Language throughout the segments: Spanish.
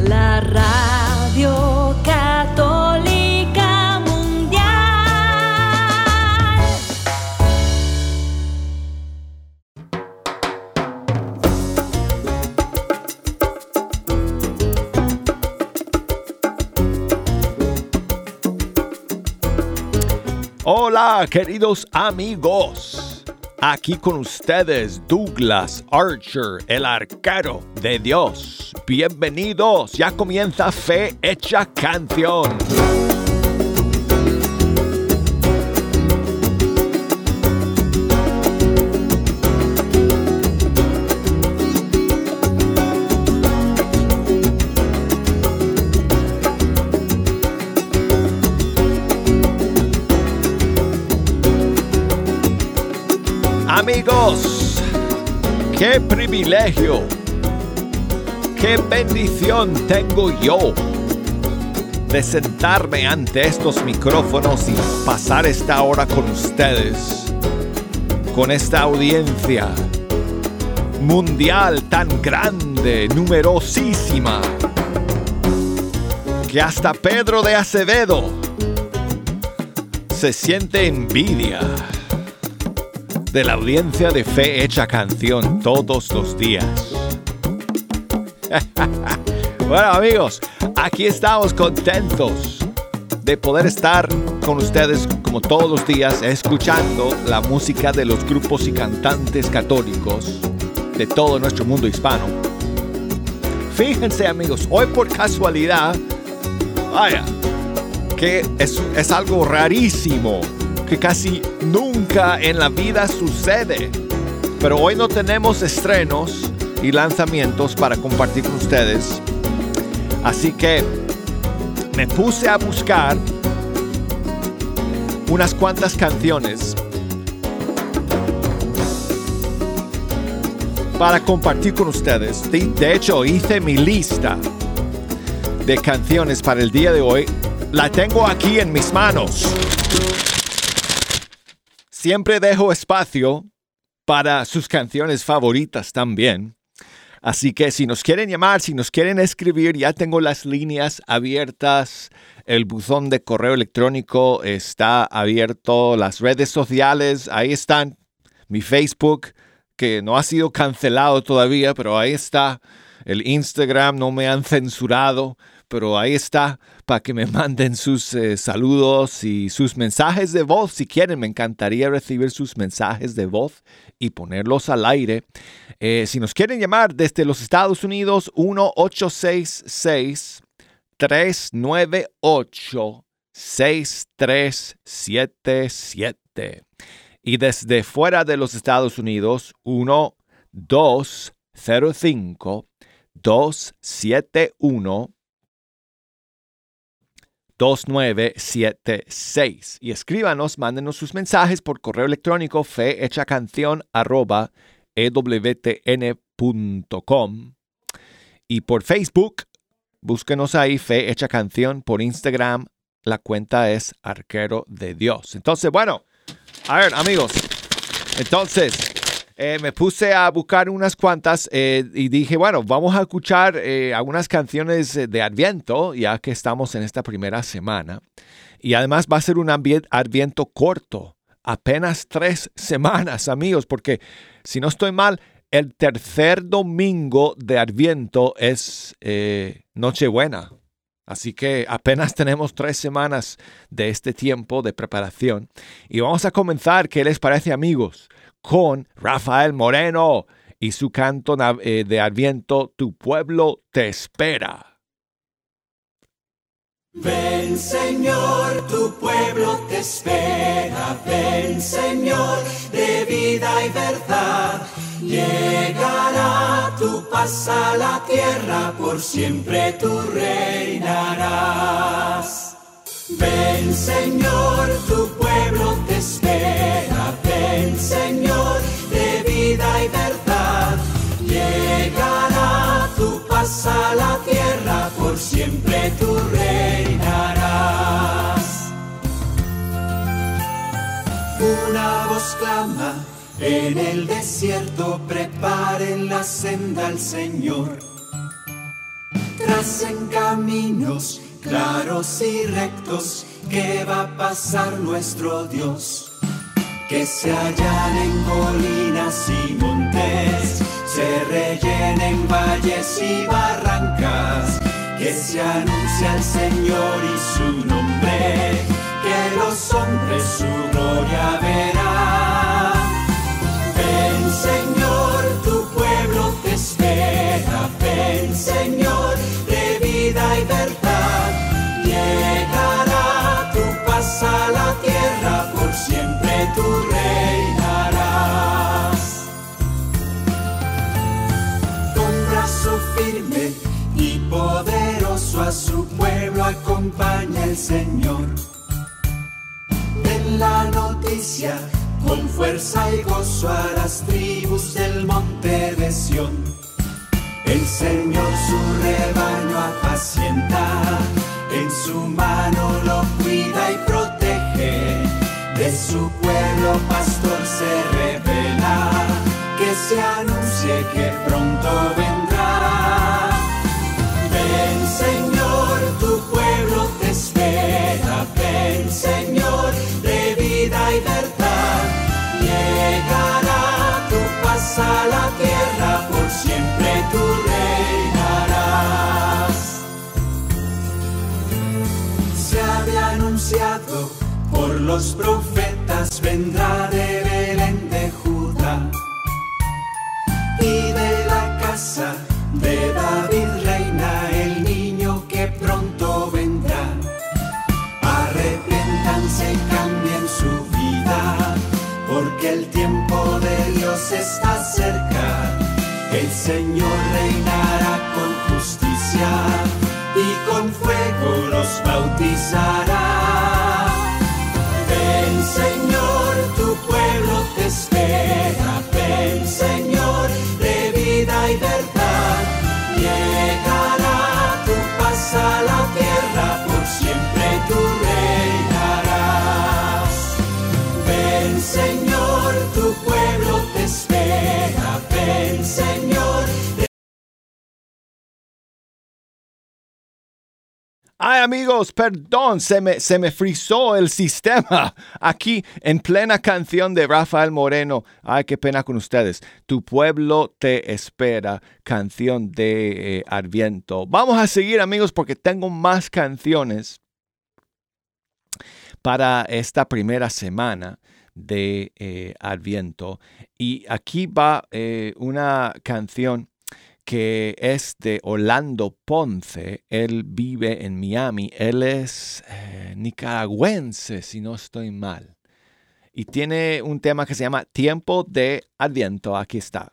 la radio católica mundial. Hola, queridos amigos. Aquí con ustedes Douglas Archer, el arquero de Dios. Bienvenidos, ya comienza Fe Hecha Canción. Qué privilegio, qué bendición tengo yo de sentarme ante estos micrófonos y pasar esta hora con ustedes, con esta audiencia mundial tan grande, numerosísima, que hasta Pedro de Acevedo se siente envidia de la audiencia de Fe Hecha Canción todos los días. bueno amigos, aquí estamos contentos de poder estar con ustedes como todos los días escuchando la música de los grupos y cantantes católicos de todo nuestro mundo hispano. Fíjense amigos, hoy por casualidad, vaya, que es, es algo rarísimo que casi nunca en la vida sucede. Pero hoy no tenemos estrenos y lanzamientos para compartir con ustedes. Así que me puse a buscar unas cuantas canciones para compartir con ustedes. De, hecho, hice mi lista de canciones para el día de hoy. La tengo aquí en mis manos siempre dejo espacio para sus canciones favoritas también. Así que si nos quieren llamar, si nos quieren escribir, ya tengo las líneas abiertas. El buzón de correo electrónico está abierto. Las redes sociales, ahí están. Mi Facebook, que no ha sido cancelado todavía, pero ahí está. El Instagram no me han censurado pero ahí está para que me manden sus eh, saludos y sus mensajes de voz. Si quieren, me encantaría recibir sus mensajes de voz y ponerlos al aire. Eh, si nos quieren llamar desde los Estados Unidos, 1-866. 398 6377 y desde fuera de los Estados Unidos 1 205 271 2976. Y escríbanos, mándenos sus mensajes por correo electrónico fehechacanción.com y por Facebook, búsquenos ahí, Fe Hecha Canción, por Instagram, la cuenta es Arquero de Dios. Entonces, bueno, a ver, amigos, entonces, eh, me puse a buscar unas cuantas eh, y dije, bueno, vamos a escuchar eh, algunas canciones de Adviento, ya que estamos en esta primera semana. Y además va a ser un Adviento corto, apenas tres semanas, amigos, porque si no estoy mal, el tercer domingo de Adviento es Nochebuena. Así que apenas tenemos tres semanas de este tiempo de preparación. Y vamos a comenzar, ¿qué les parece amigos? Con Rafael Moreno y su canto eh, de Adviento, Tu pueblo te espera. Ven Señor, tu pueblo te espera, ven Señor, de vida y verdad. Llegará tu paz a la tierra, por siempre tú reinarás. Ven Señor, tu pueblo te espera, ven Señor, siempre tú reinarás. Una voz clama En el desierto preparen la senda al Señor. Tracen caminos claros y rectos que va a pasar nuestro Dios. Que se hallan en colinas y montes, se rellenen valles y barrancas. Que se anuncia el Señor y su nombre, que los hombres su gloria verán. Ven Señor, tu pueblo te espera, ven Señor, de vida y verdad. Llegará tu paz a la tierra, por siempre tú reinarás. A su pueblo acompaña el Señor. En la noticia, con fuerza y gozo a las tribus del monte de Sión. El Señor su rebaño apacienta, en su mano lo cuida y protege. De su pueblo pastor se revela, que se anuncie que pronto vendrá. Por los profetas, vendrá de Belén de Judá y de la casa de David reina el niño que pronto vendrá. Arrepiéntanse y cambien su vida, porque el tiempo de Dios está cerca. El Señor reinará con justicia y con fuego los bautizará. Ven Señor, tu pueblo te espera. Ven Señor, Ay amigos, perdón, se me, se me frizó el sistema aquí en plena canción de Rafael Moreno. Ay, qué pena con ustedes. Tu pueblo te espera, canción de eh, Adviento. Vamos a seguir amigos porque tengo más canciones para esta primera semana de eh, Adviento. Y aquí va eh, una canción que es de Orlando Ponce. Él vive en Miami. Él es eh, nicaragüense, si no estoy mal. Y tiene un tema que se llama Tiempo de Adviento. Aquí está.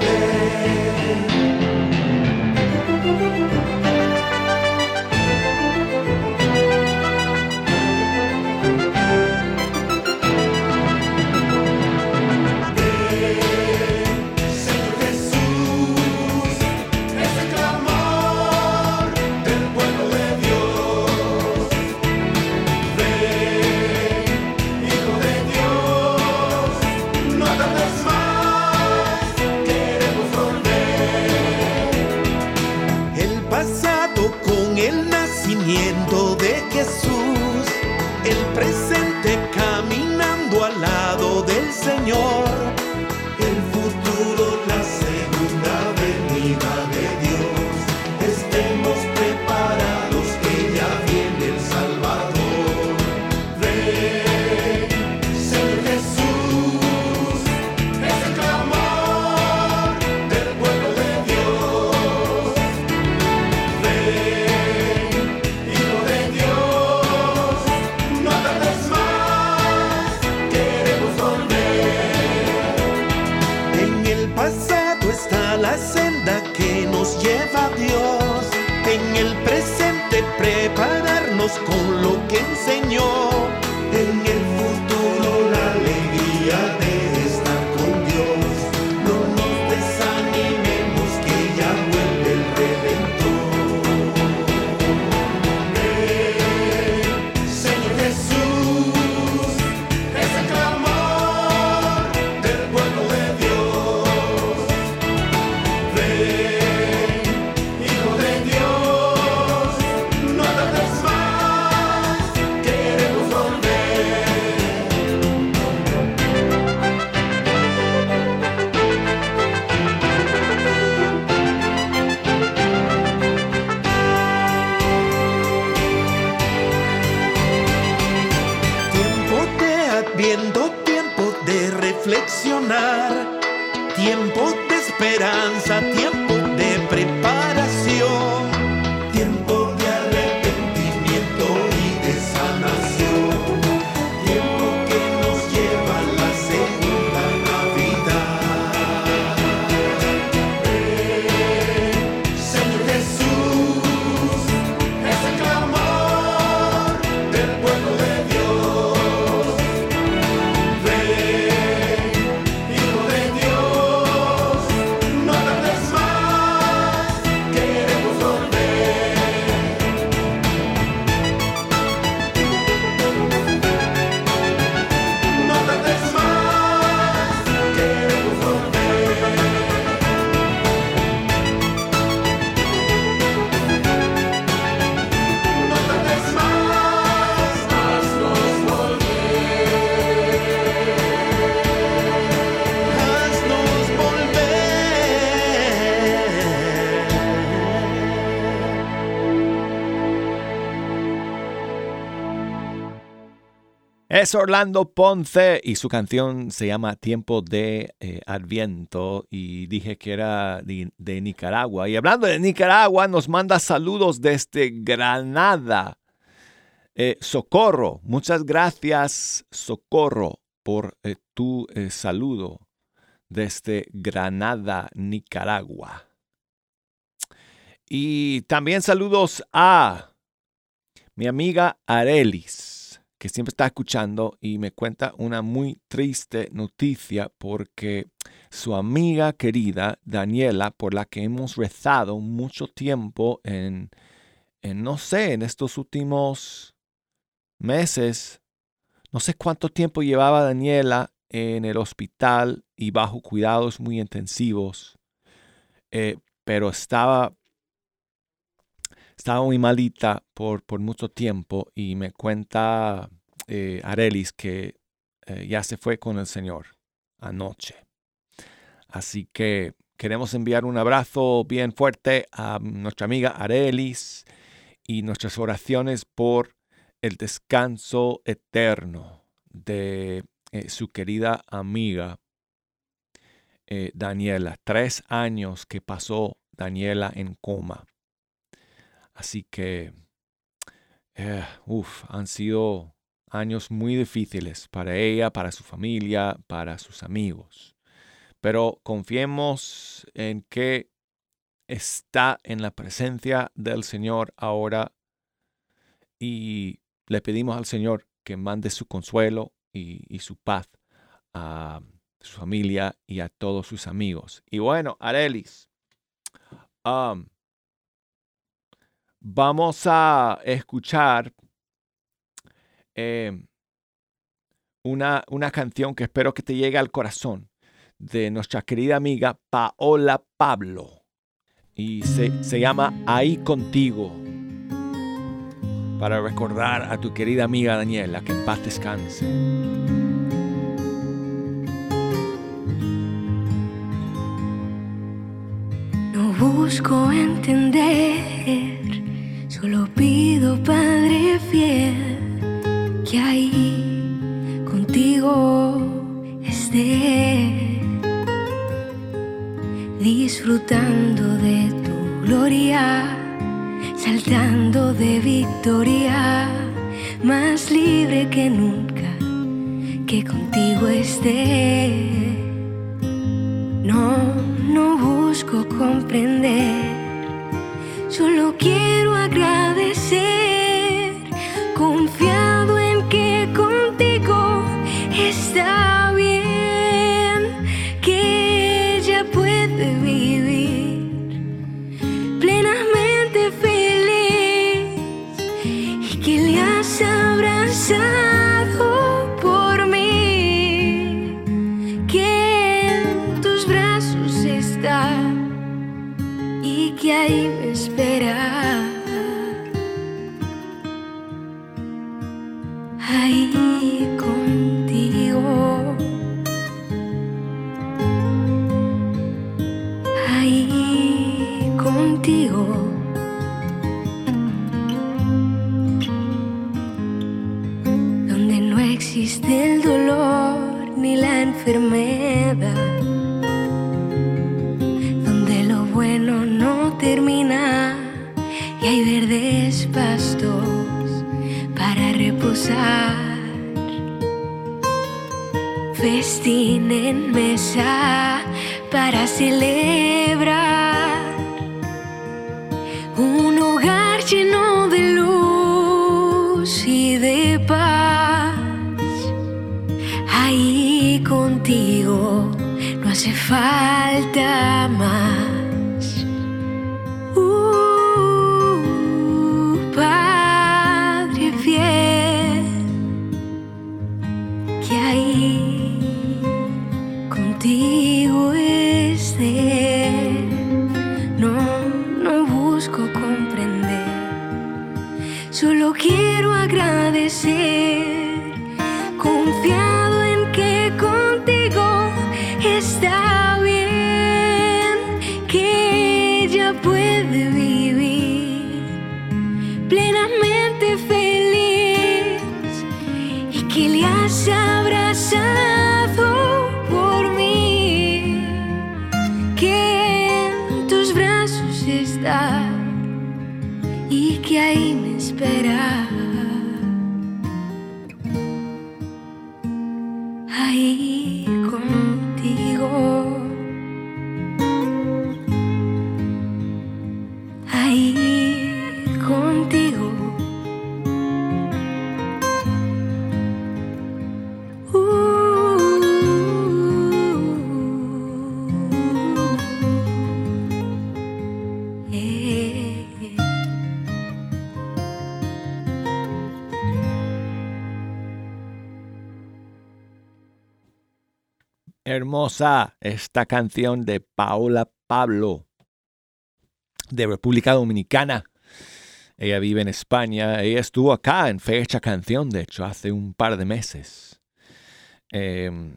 Queremos Es Orlando Ponce y su canción se llama Tiempo de eh, Adviento y dije que era de, Nicaragua. Y hablando de Nicaragua, nos manda saludos desde Granada. Eh, Socorro, muchas gracias Socorro por eh, tu eh, saludo desde Granada, Nicaragua. Y también saludos a mi amiga Arelis, que siempre está escuchando y me cuenta una muy triste noticia porque su amiga querida Daniela, por la que hemos rezado mucho tiempo en, no sé, en estos últimos meses, no sé cuánto tiempo llevaba Daniela en el hospital y bajo cuidados muy intensivos, eh, pero estaba estaba muy malita por, por mucho tiempo y me cuenta eh, Arelis que eh, ya se fue con el Señor anoche. Así que queremos enviar un abrazo bien fuerte a nuestra amiga Arelis y nuestras oraciones por el descanso eterno de eh, su querida amiga Daniela. Tres años que pasó Daniela en coma. Así que, eh, uf, han sido años muy difíciles para ella, para su familia, para sus amigos. Pero confiemos en que está en la presencia del Señor ahora y le pedimos al Señor que mande su consuelo y, y su paz a su familia y a todos sus amigos. Y bueno, Arelis, um, vamos a escuchar eh, una, una canción que espero que te llegue al corazón de nuestra querida amiga Paola Pablo. Y se, se llama Ahí contigo. Para recordar a tu querida amiga Daniela que en paz descanse. No busco entender, solo pido, Padre fiel, que ahí contigo esté, disfrutando de tu gloria, saltando de victoria, más libre que nunca, que contigo esté. No, no busco comprender, solo quiero agradecer, confiado en que contigo está bien, que ella puede vivir plenamente feliz y que le has abrazado por mí, que en tus brazos está y que ahí Ahí contigo. Hermosa esta canción de Paola Pablo, de República Dominicana. Ella vive en España. Ella estuvo acá en Fecha Canción, de hecho, hace un par de meses. Em,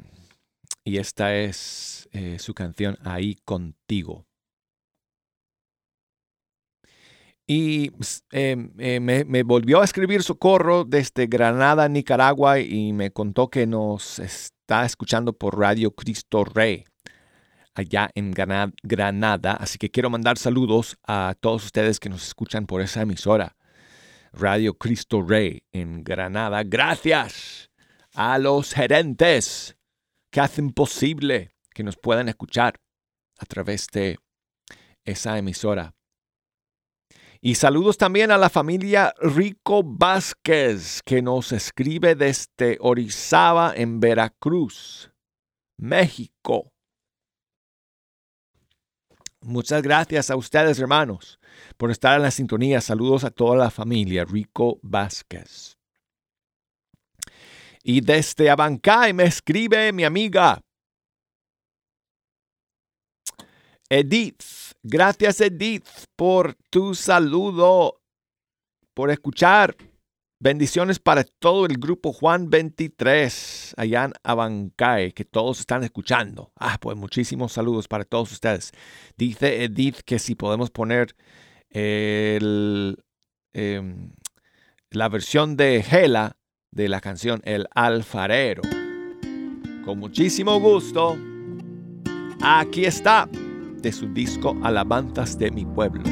y esta es eh, su canción Ahí contigo. Y s- em, eh, me, me volvió a escribir Socorro desde Granada, Nicaragua, y me contó que nos está escuchando por Radio Cristo Rey, allá en Grana- Granada. Así que quiero mandar saludos a todos ustedes que nos escuchan por esa emisora, Radio Cristo Rey en Granada. Gracias a los gerentes que hacen posible que nos puedan escuchar a través de esa emisora. Y saludos también a la familia Rico Vázquez, que nos escribe desde Orizaba, en Veracruz, México. Muchas gracias a ustedes, hermanos, por estar en la sintonía. Saludos a toda la familia Rico Vázquez. Y desde Abancay me escribe mi amiga Edith. Gracias Edith por tu saludo, por escuchar. Bendiciones para todo el grupo Juan 23 allá en Abancay, que todos están escuchando. Ah, pues muchísimos saludos para todos ustedes. Dice Edith que si podemos poner em, la versión de Gela de la canción El Alfarero. Con muchísimo gusto. Aquí está de su disco Alabanzas de mi pueblo.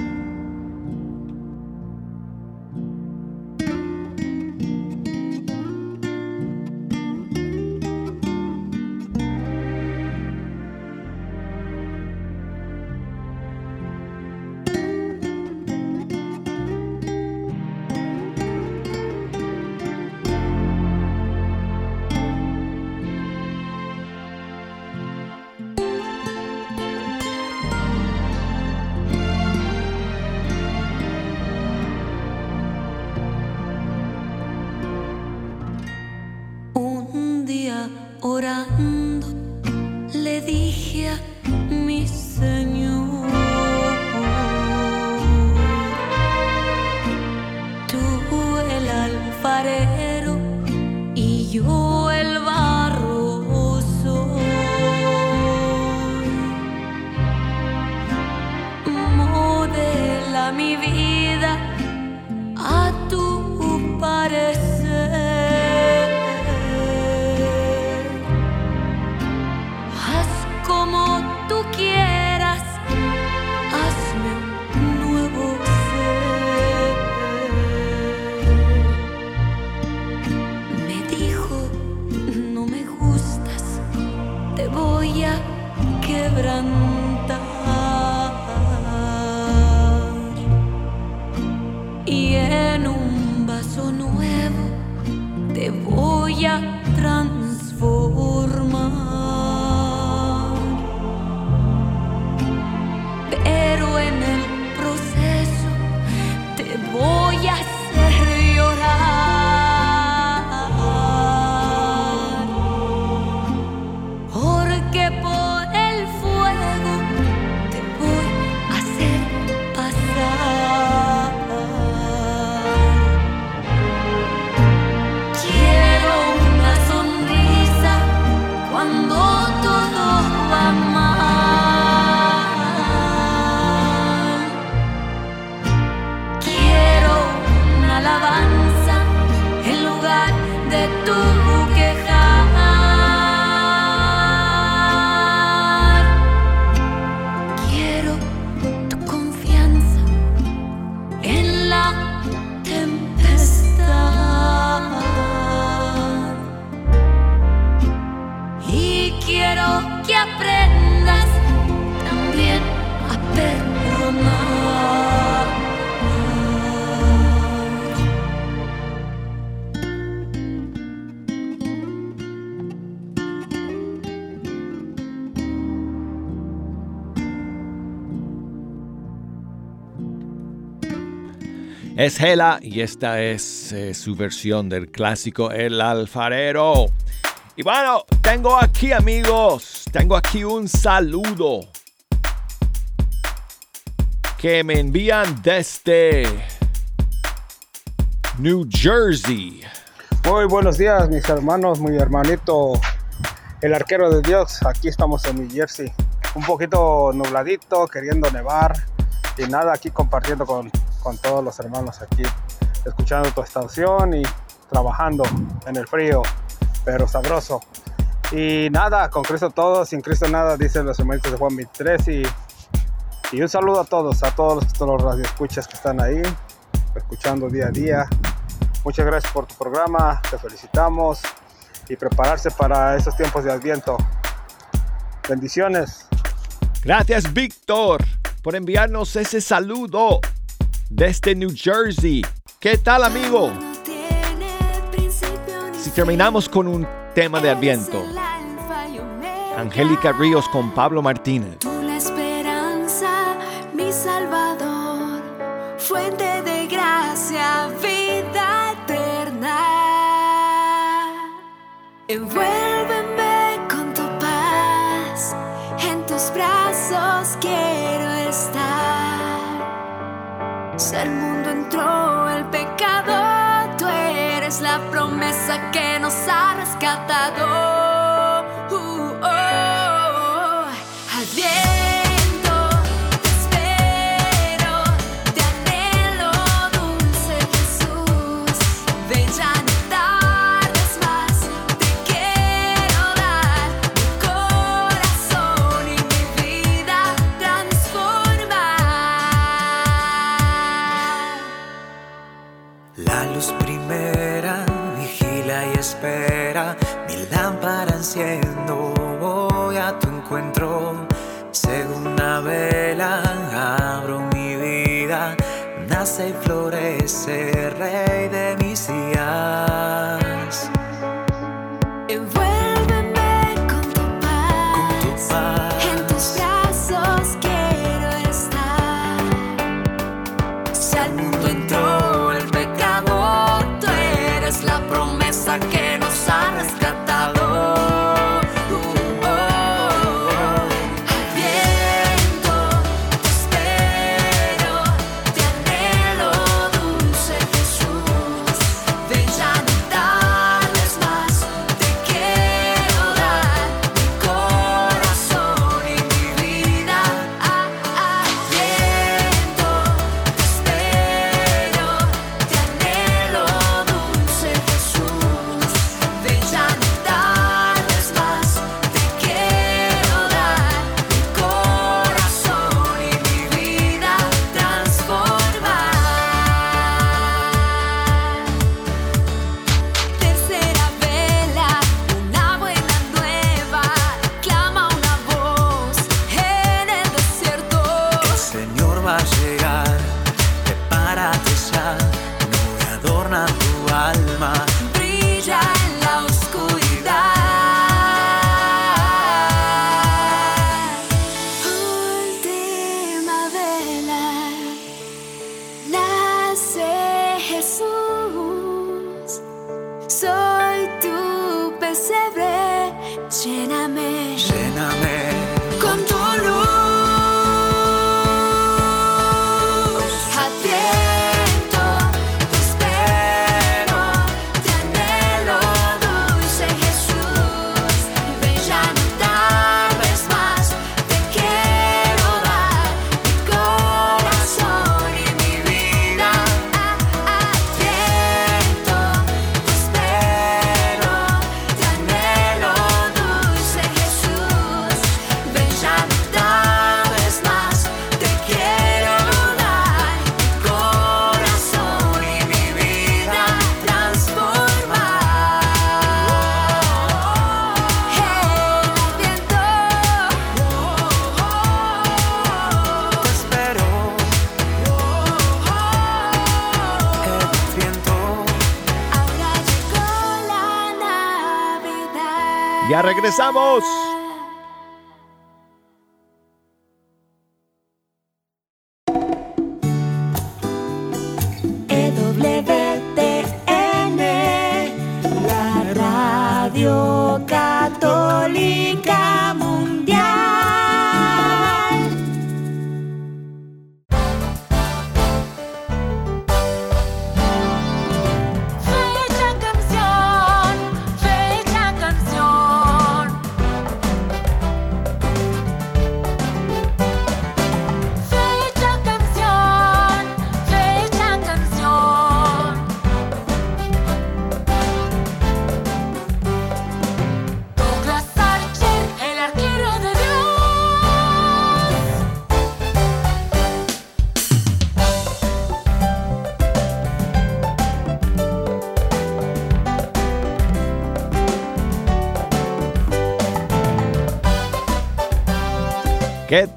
Es Hela y esta es eh, su versión del clásico El Alfarero. Y bueno, tengo aquí amigos, tengo aquí un saludo que me envían desde New Jersey. Muy buenos días, mis hermanos, mi hermanito, el arquero de Dios. Aquí estamos en New Jersey. Un poquito nubladito, queriendo nevar. Y nada, aquí compartiendo con, con todos los hermanos aquí, escuchando tu estación y trabajando en el frío, pero sabroso. Y nada, con Cristo todo, sin Cristo nada, dicen los hermanitos de Juan 23. Y, y un saludo a todos, a todos los, todos los radioescuchas que están ahí, escuchando día a día. Muchas gracias por tu programa, te felicitamos y prepararse para esos tiempos de Adviento. Bendiciones. Gracias Víctor por enviarnos ese saludo desde New Jersey. ¿Qué tal amigo? Si terminamos con un tema de Adviento, Angélica Ríos con Pablo Martínez. Tú la esperanza, mi salvador, fuente de gracia, vida eterna. Al mundo entró el pecado, tú eres la promesa que regresamos.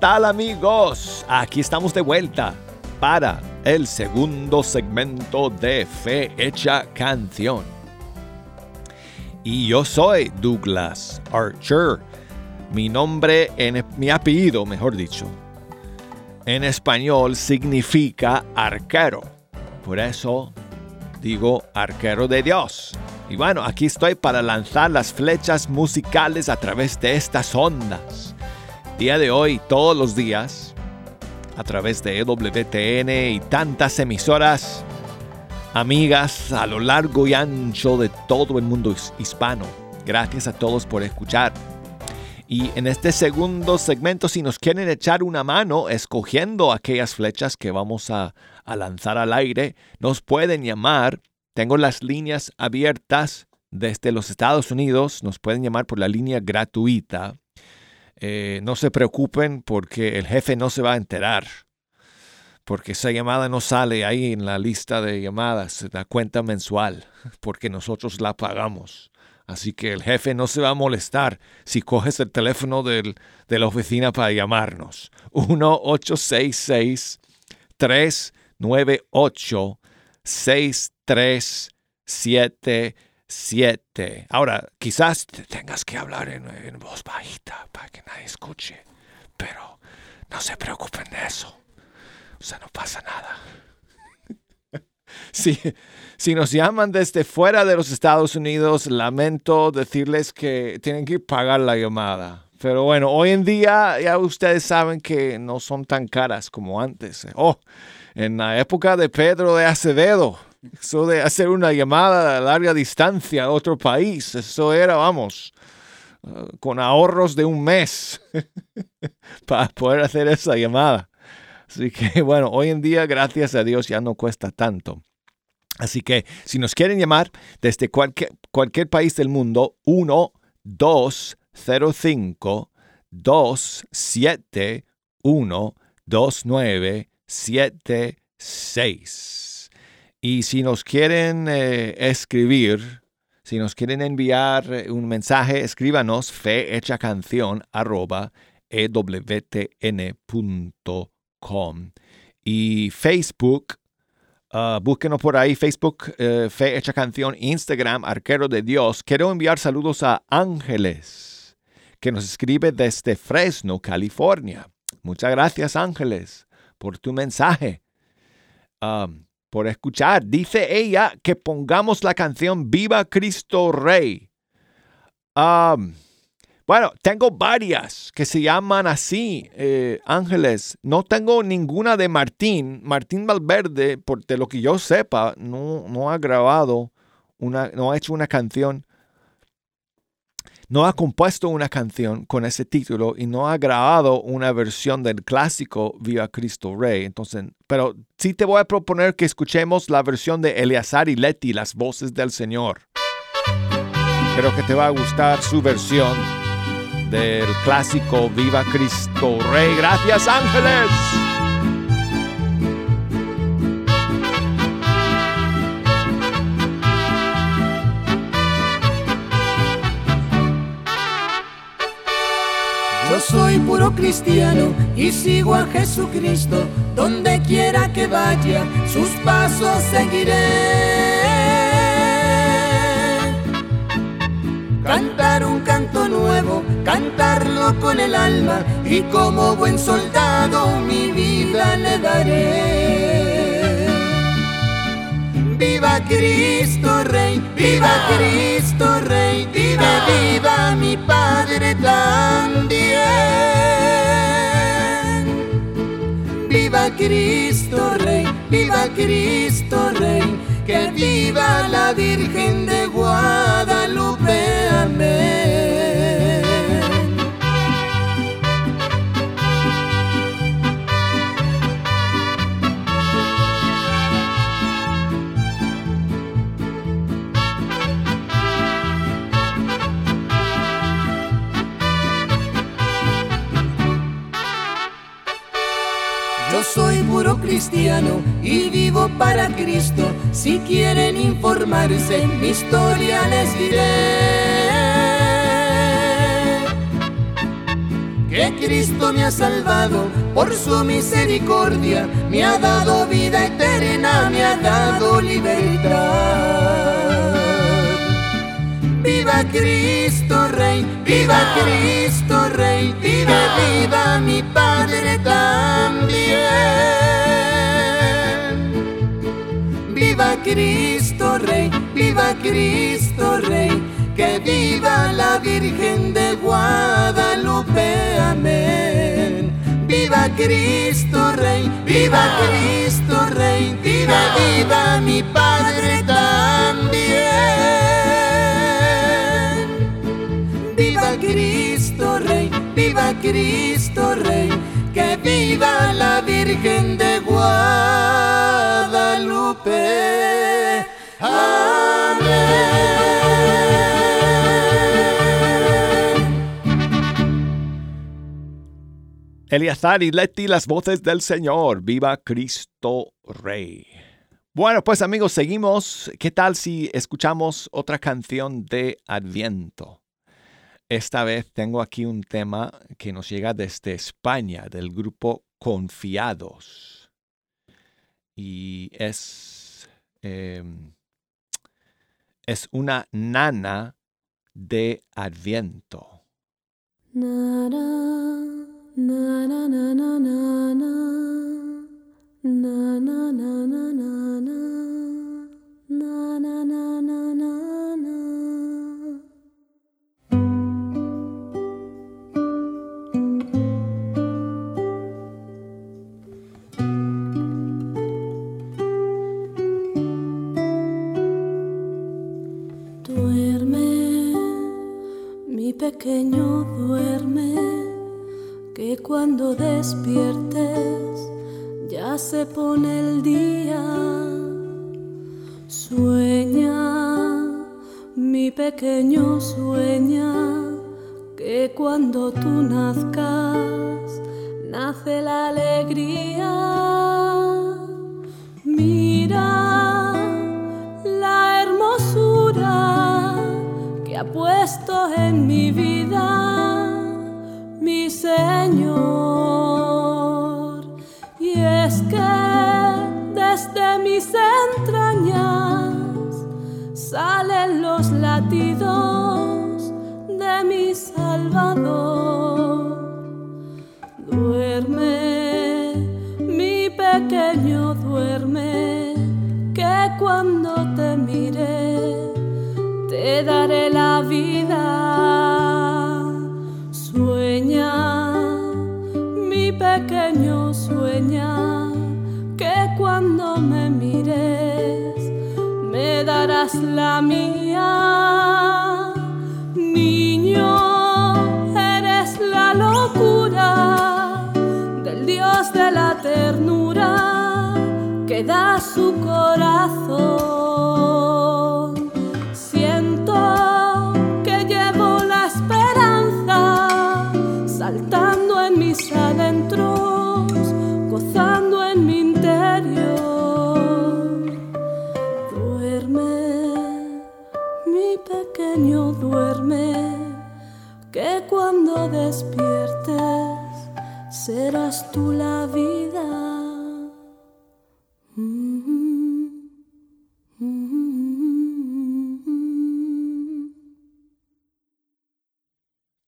Tal amigos? Aquí estamos de vuelta para el segundo segmento de Fe Hecha Canción. Y yo soy Douglas Archer. Mi nombre, en, mi apellido, mejor dicho, en español significa arquero. Por eso digo arquero de Dios. Y bueno, aquí estoy para lanzar las flechas musicales a través de estas ondas día de hoy, todos los días, a través de EWTN y tantas emisoras, amigas a lo largo y ancho de todo el mundo his- hispano. Gracias a todos por escuchar. Y en este segundo segmento, si nos quieren echar una mano escogiendo aquellas flechas que vamos a, a lanzar al aire, nos pueden llamar. Tengo las líneas abiertas desde los Estados Unidos. Nos pueden llamar por la línea gratuita eh, no se preocupen porque el jefe no se va a enterar. Porque esa llamada no sale ahí en la lista de llamadas, la cuenta mensual, porque nosotros la pagamos. Así que el jefe no se va a molestar si coges el teléfono de la oficina para llamarnos. 1-866-398-6377. Ahora, quizás te tengas que hablar en, en voz bajita para que nadie escuche, pero no se preocupen de eso. O sea, no pasa nada. Si, si nos llaman desde fuera de los Estados Unidos, lamento decirles que tienen que pagar la llamada. Pero bueno, hoy en día ya ustedes saben que no son tan caras como antes. Oh, en la época de Pedro de Acevedo, eso de hacer una llamada a larga distancia a otro país, eso era, vamos, eh, con ahorros de un mes para poder hacer esa llamada. Así que bueno, hoy en día, gracias a Dios, ya no cuesta tanto. Así que si nos quieren llamar desde cualquier, cualquier país del mundo, 1 205 271 2976. Y si nos quieren eh, escribir, si nos quieren enviar eh, un mensaje, escríbanos fehechacanción arroba ewtn.com. y Facebook. Uh, búsquenos por ahí, Facebook, eh, Fe Hecha Canción, Instagram, Arquero de Dios. Quiero enviar saludos a Ángeles, que nos escribe desde Fresno, California. Muchas gracias, Ángeles, por tu mensaje, um, por escuchar. Dice ella que pongamos la canción Viva Cristo Rey. Bueno, tengo varias que se llaman así, eh, Ángeles. No tengo ninguna de Martín. Martín Valverde, por lo que yo sepa, no, no ha grabado, una, no ha hecho una canción, no ha compuesto una canción con ese título y no ha grabado una versión del clásico Viva Cristo Rey. Entonces, pero sí te voy a proponer que escuchemos la versión de Eleazar y Leti, Las Voces del Señor. Creo que te va a gustar su versión del clásico Viva Cristo Rey. Gracias ángeles. Yo soy puro cristiano y sigo a Jesucristo. Donde quiera que vaya, sus pasos seguiré. Cantar un canto nuevo, cantarlo con el alma y como buen soldado mi vida le daré. Viva Cristo Rey, viva Cristo Rey, viva, mi Padre también. Viva Cristo Rey, viva Cristo Rey, que viva la Virgen de Guadalupe, amén. Cristiano y vivo para Cristo. Si quieren informarse, mi historia les diré. Que Cristo me ha salvado por su misericordia, me ha dado vida eterna, me ha dado libertad. Viva Cristo Rey, viva Cristo Rey, viva, viva mi Padre también. Viva Cristo Rey, viva Cristo Rey, que viva la Virgen de Guadalupe, amén. Viva Cristo Rey, viva Cristo Rey, viva, viva mi Padre también. Viva Cristo Rey, viva Cristo Rey, que viva la Virgen de Guadalupe. Y Leti, las voces del Señor. Viva Cristo Rey. Bueno, pues amigos, seguimos. ¿Qué tal si escuchamos otra canción de Adviento? Esta vez tengo aquí un tema que nos llega desde España, del grupo Confiados. Y es, eh, es una nana de Adviento. Pequeño duerme, que cuando despiertes ya se pone el día. Sueña, mi pequeño sueña, que cuando tú nazcas nace la alegría. Mira puesto en mi vida mi Señor. Y es que desde mis entrañas salen los latidos de mi Salvador. Duerme, mi pequeño, duerme, que cuando te mire te daré la vida. Sueña, mi pequeño, sueña, que cuando me mires me darás la mía. Niño, eres la locura del Dios de la ternura que da su corazón.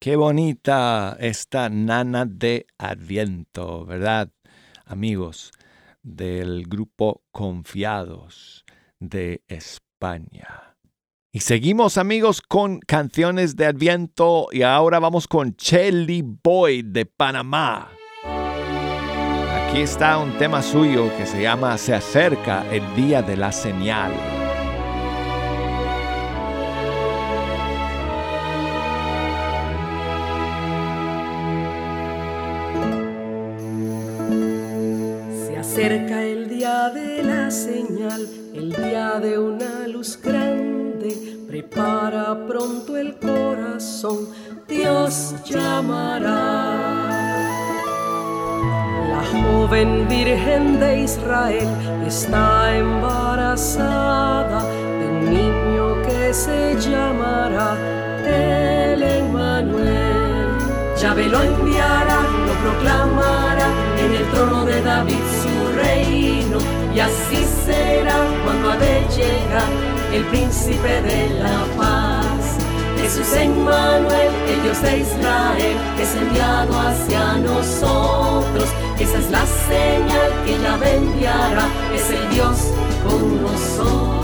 Qué bonita esta nana de Adviento, ¿verdad? Amigos del grupo Confiados de España. Y seguimos amigos con canciones de Adviento y ahora vamos con Chelly Boyd de Panamá. Aquí está un tema suyo que se llama Se acerca el día de la señal. Se acerca el día de la señal, el día de una luz grande. Prepara pronto el corazón, Dios llamará. La joven virgen de Israel está embarazada de un niño que se llamará el Emmanuel. Yahvé lo enviará, lo proclamará en el trono de David Y así será cuando ha de llegar el príncipe de la paz. Jesús Emmanuel, el Dios de Israel, es enviado hacia nosotros. Esa es la señal que Yahvé enviará, es el Dios con nosotros.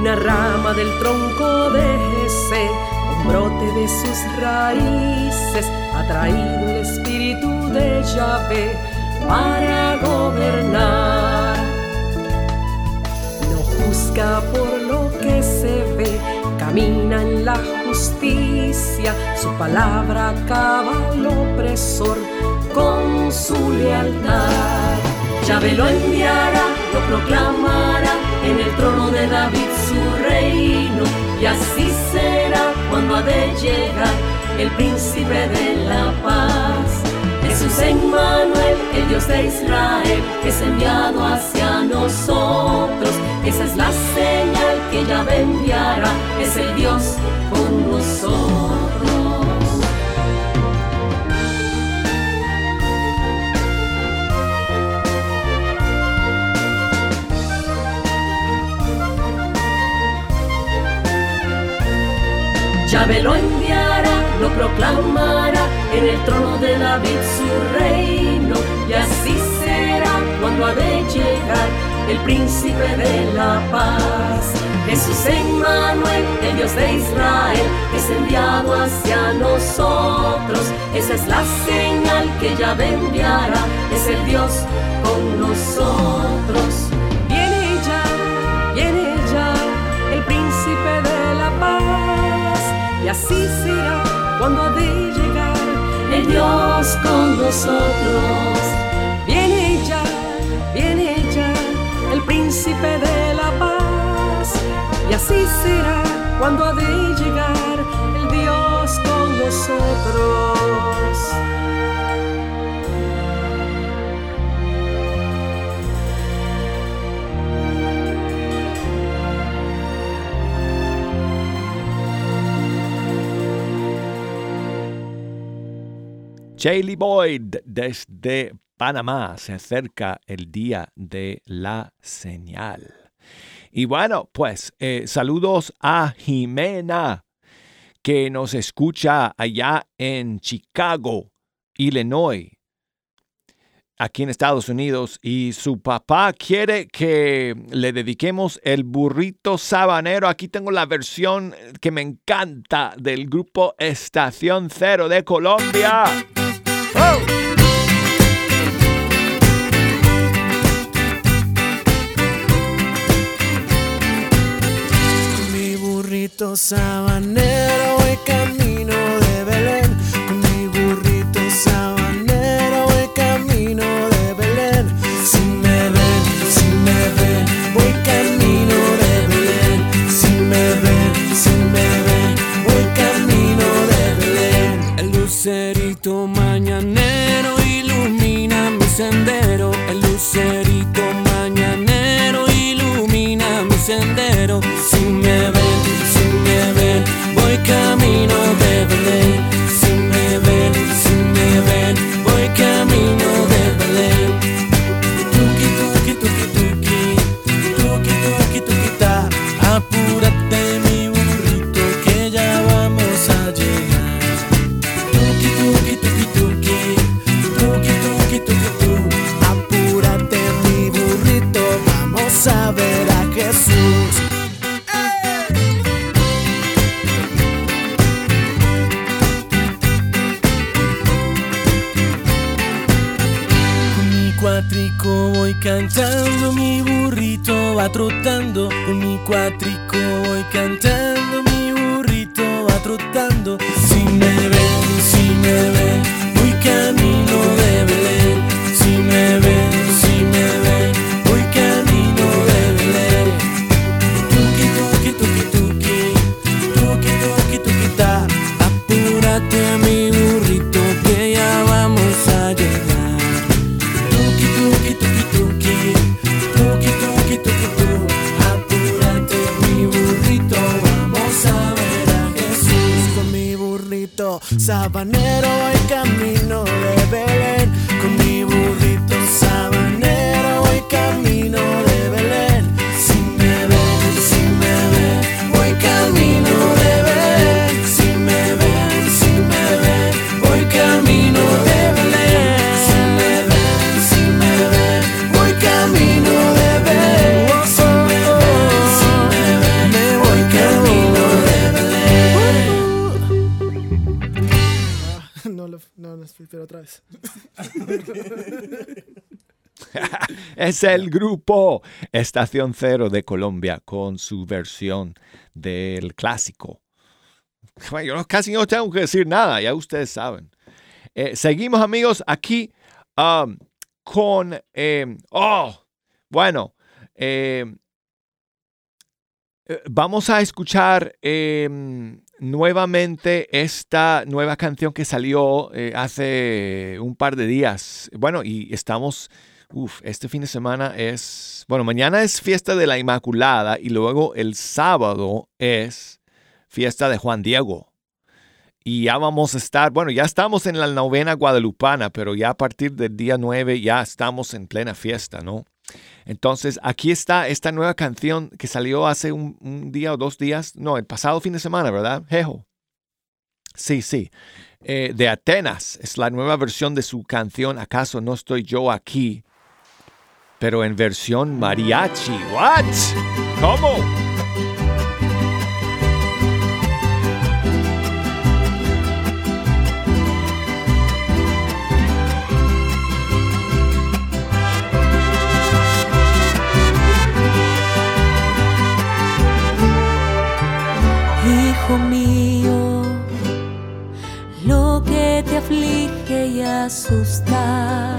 una rama del tronco de Jesse, un brote de sus raíces, ha traído el espíritu de Yahvé para gobernar. No juzga por lo que se ve, camina en la justicia, su palabra acaba al opresor con su lealtad. Yahvé lo enviará, lo proclamará en el trono de David su reino, y así será cuando ha de llegar el príncipe de la paz. Jesús Emmanuel, el Dios de Israel, es enviado hacia nosotros. Esa es la señal que Yahvé enviará, es el Dios con nosotros. Enviará, lo proclamará en el trono de David su reino. Y así será cuando ha de llegar el príncipe de la paz. Jesús Emmanuel, el Dios de Israel, es enviado hacia nosotros. Esa es la señal que Yahvé enviará, es el Dios con nosotros. Viene ya, viene ya el príncipe de la paz. Y así será cuando ha de llegar el Dios con nosotros. Viene ya, viene ya el príncipe de la paz. Y así será cuando ha de llegar el Dios con nosotros. Jaylee Boyd desde Panamá. Se acerca el día de la señal. Y bueno, pues eh, saludos a Jimena, que nos escucha allá en Chicago, Illinois, aquí en Estados Unidos. Y su papá quiere que le dediquemos el burrito sabanero. Aquí tengo la versión que me encanta del grupo Estación Cero de Colombia. ¡Oh! burrito sabanero va trotando. Es el grupo Estación Cero de Colombia con su versión del clásico. Yo casi no tengo que decir nada, ya ustedes saben. Eh, seguimos amigos aquí um, con, eh, oh, bueno, eh, eh, vamos a escuchar eh, nuevamente esta nueva canción que salió eh, hace un par de días. Bueno, y estamos, uf, este fin de semana es, bueno, mañana es fiesta de la Inmaculada y luego el sábado es fiesta de Juan Diego. Y ya vamos a estar, bueno, ya estamos en la novena guadalupana, pero ya a partir del día 9 ya estamos en plena fiesta, ¿no? Entonces, aquí está esta nueva canción que salió hace un, día o dos días, no, el pasado fin de semana, ¿verdad? Jejo. Sí, sí. Eh, de Atenas, es la nueva versión de su canción ¿Acaso no estoy yo aquí? Pero en versión mariachi. ¿What? ¿Cómo? Hijo mío, lo que te aflige y asusta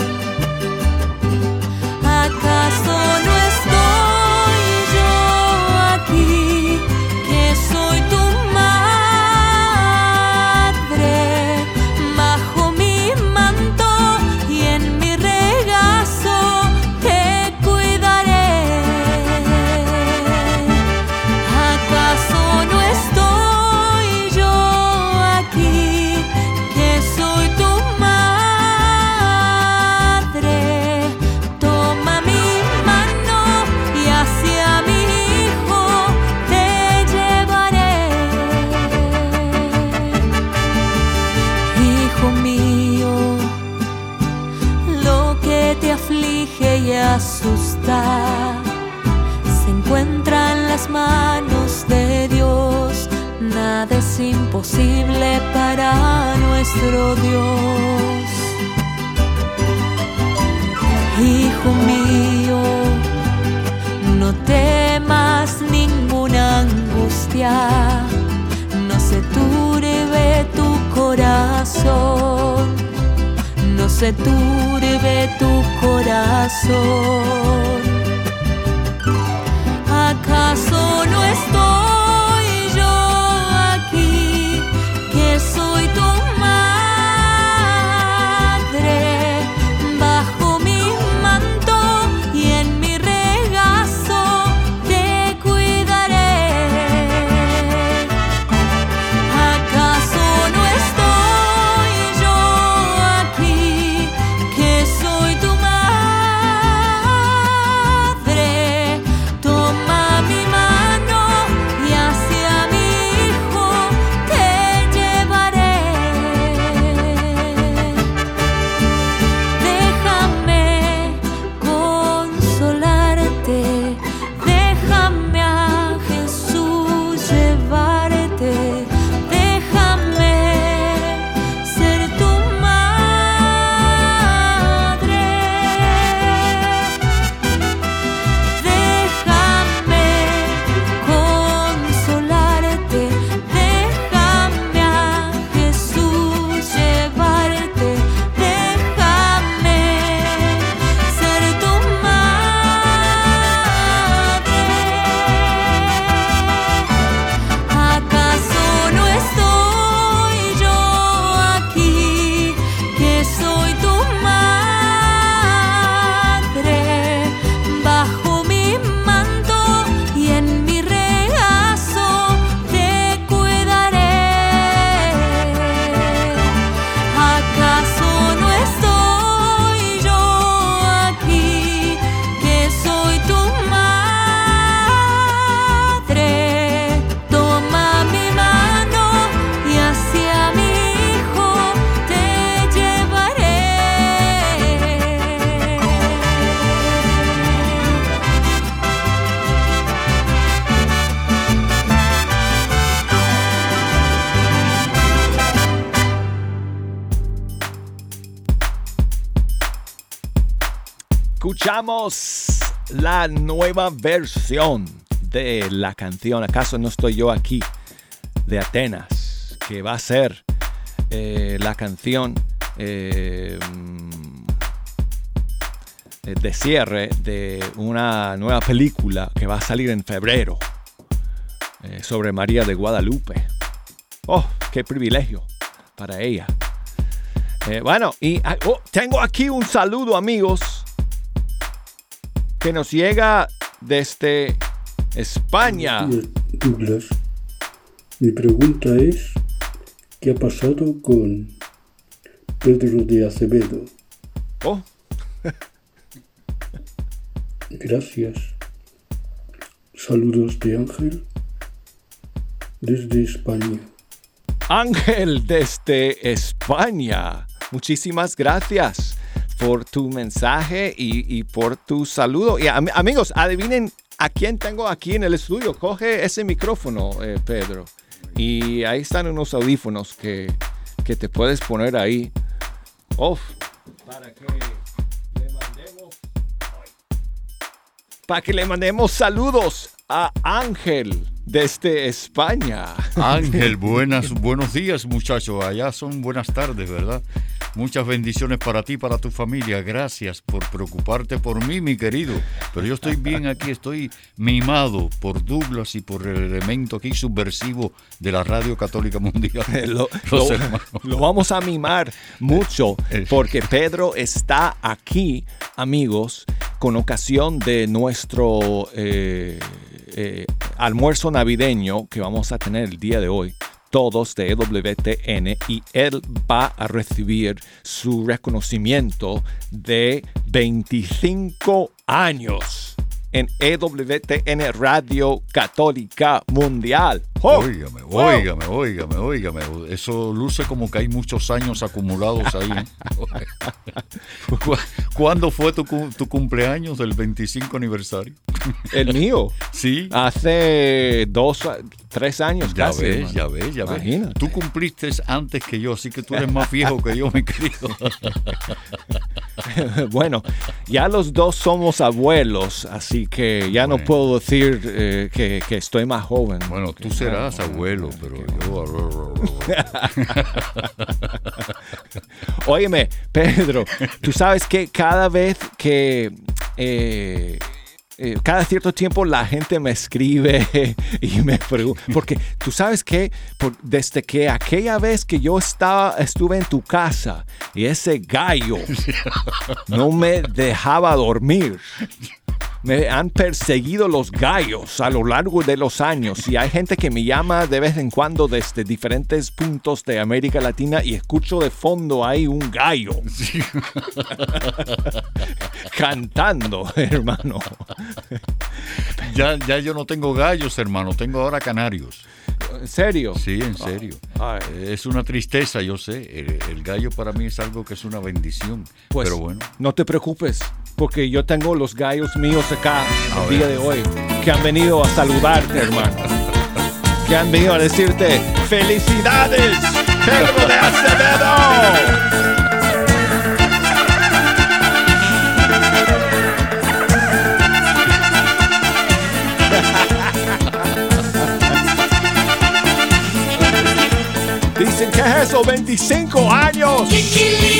Imposible para nuestro Dios. Hijo mío, no temas ninguna angustia, no se turbe tu corazón, no se turbe tu corazón. ¿Acaso no estoy nueva versión de la canción ¿Acaso no estoy yo aquí? de Atenas, que va a ser eh, la canción eh, mm, de cierre de una nueva película que va a salir en febrero eh, sobre María de Guadalupe. ¡Oh, qué privilegio para ella! Bueno, y ah, oh, tengo aquí un saludo, amigos, que nos llega desde España. Douglas. Mi pregunta es, ¿qué ha pasado con Pedro de Acevedo? Oh, Gracias. Saludos de Ángel desde España. Ángel desde España. Muchísimas gracias por tu mensaje y, y por tu saludo. Y am- amigos, adivinen a quién tengo aquí en el estudio. Coge ese micrófono, eh, Pedro. Y ahí están unos audífonos que, que te puedes poner ahí. Uf, para que le mandemos, para que le mandemos saludos a Ángel desde España. Ángel, buenas, buenos días muchachos. Allá son buenas tardes, ¿verdad? Muchas bendiciones para ti, para tu familia. Gracias por preocuparte por mí, mi querido. Pero yo estoy bien aquí, estoy mimado por Douglas y por el elemento aquí subversivo de la Radio Católica Mundial. lo, vamos a mimar mucho Eh, eh. porque Pedro está aquí, amigos, con ocasión de nuestro eh, eh, almuerzo navideño que vamos a tener el día de hoy. Todos de EWTN y él va a recibir su reconocimiento de 25 años en EWTN Radio Católica Mundial. ¡Oh! Óigame, óigame, óigame, óigame. Eso luce como que hay muchos años acumulados ahí. ¿Cu- ¿Cuándo fue tu, tu cumpleaños del 25 aniversario? El mío. Sí. Hace dos, tres años Ya casi. ves, ya ves, ya ves. Imagínate. Tú cumpliste antes que yo, así que tú eres más viejo que yo, mi querido. bueno, ya los dos somos abuelos, así que ya no puedo decir eh, que, que estoy más joven. Bueno, tú serás abuelo, pero yo... Óyeme, Pedro, tú sabes que cada vez que... eh, eh, cada cierto tiempo la gente me escribe y me pregunta, porque tú sabes que por- desde que aquella vez que yo estaba, estuve en tu casa y ese gallo no me dejaba dormir. Me han perseguido los gallos a lo largo de los años y hay gente que me llama de vez en cuando desde diferentes puntos de América Latina y escucho de fondo ahí un gallo cantando, hermano. Ya, ya yo no tengo gallos, hermano, tengo ahora canarios. ¿En serio? Sí, en serio. Ay. Es una tristeza, yo sé. El, el gallo para mí es algo que es una bendición. Pues pero bueno. no te preocupes, porque yo tengo los gallos míos acá A el ver. día de hoy, que han venido a saludarte, hermano. Que han venido a decirte felicidades, Pedro de Acevedo. Dicen que es eso, 25 años. ¿Qué?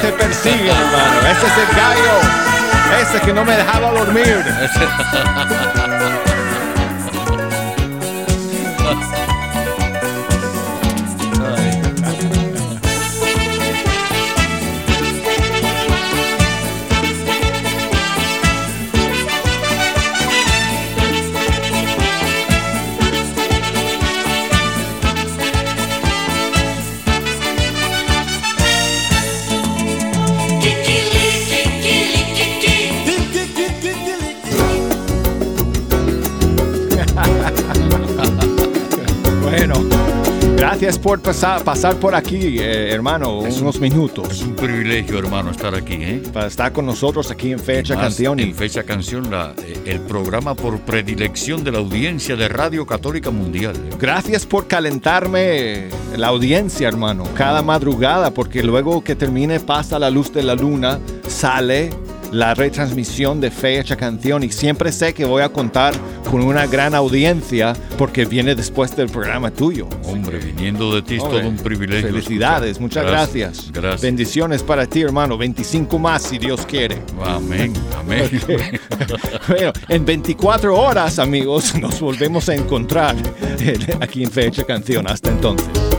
Te persiguen, hermano. Ese es el gallo. Ese que no me dejaba dormir. gracias por pasar, pasar por aquí, eh, hermano, unos minutos. Es un privilegio, hermano, estar aquí, ¿eh? Para estar con nosotros aquí en Fecha Más, Canción. En Y Fecha Canción, la- eh, el programa por predilección de la audiencia de Radio Católica Mundial. gracias por calentarme la audiencia, hermano, cada madrugada, porque luego que termine pasa la luz de la luna, sale la retransmisión de Fecha Canción y siempre sé que voy a contar con una gran audiencia porque viene después del programa tuyo. Hombre, viniendo de ti es todo un privilegio. Felicidades, escuchar. muchas gracias. Gracias. Bendiciones para ti, hermano. 25 más, si Dios quiere. Amén, amén. Bueno, en 24 horas, amigos, nos volvemos a encontrar aquí en Fecha Canción. Hasta entonces.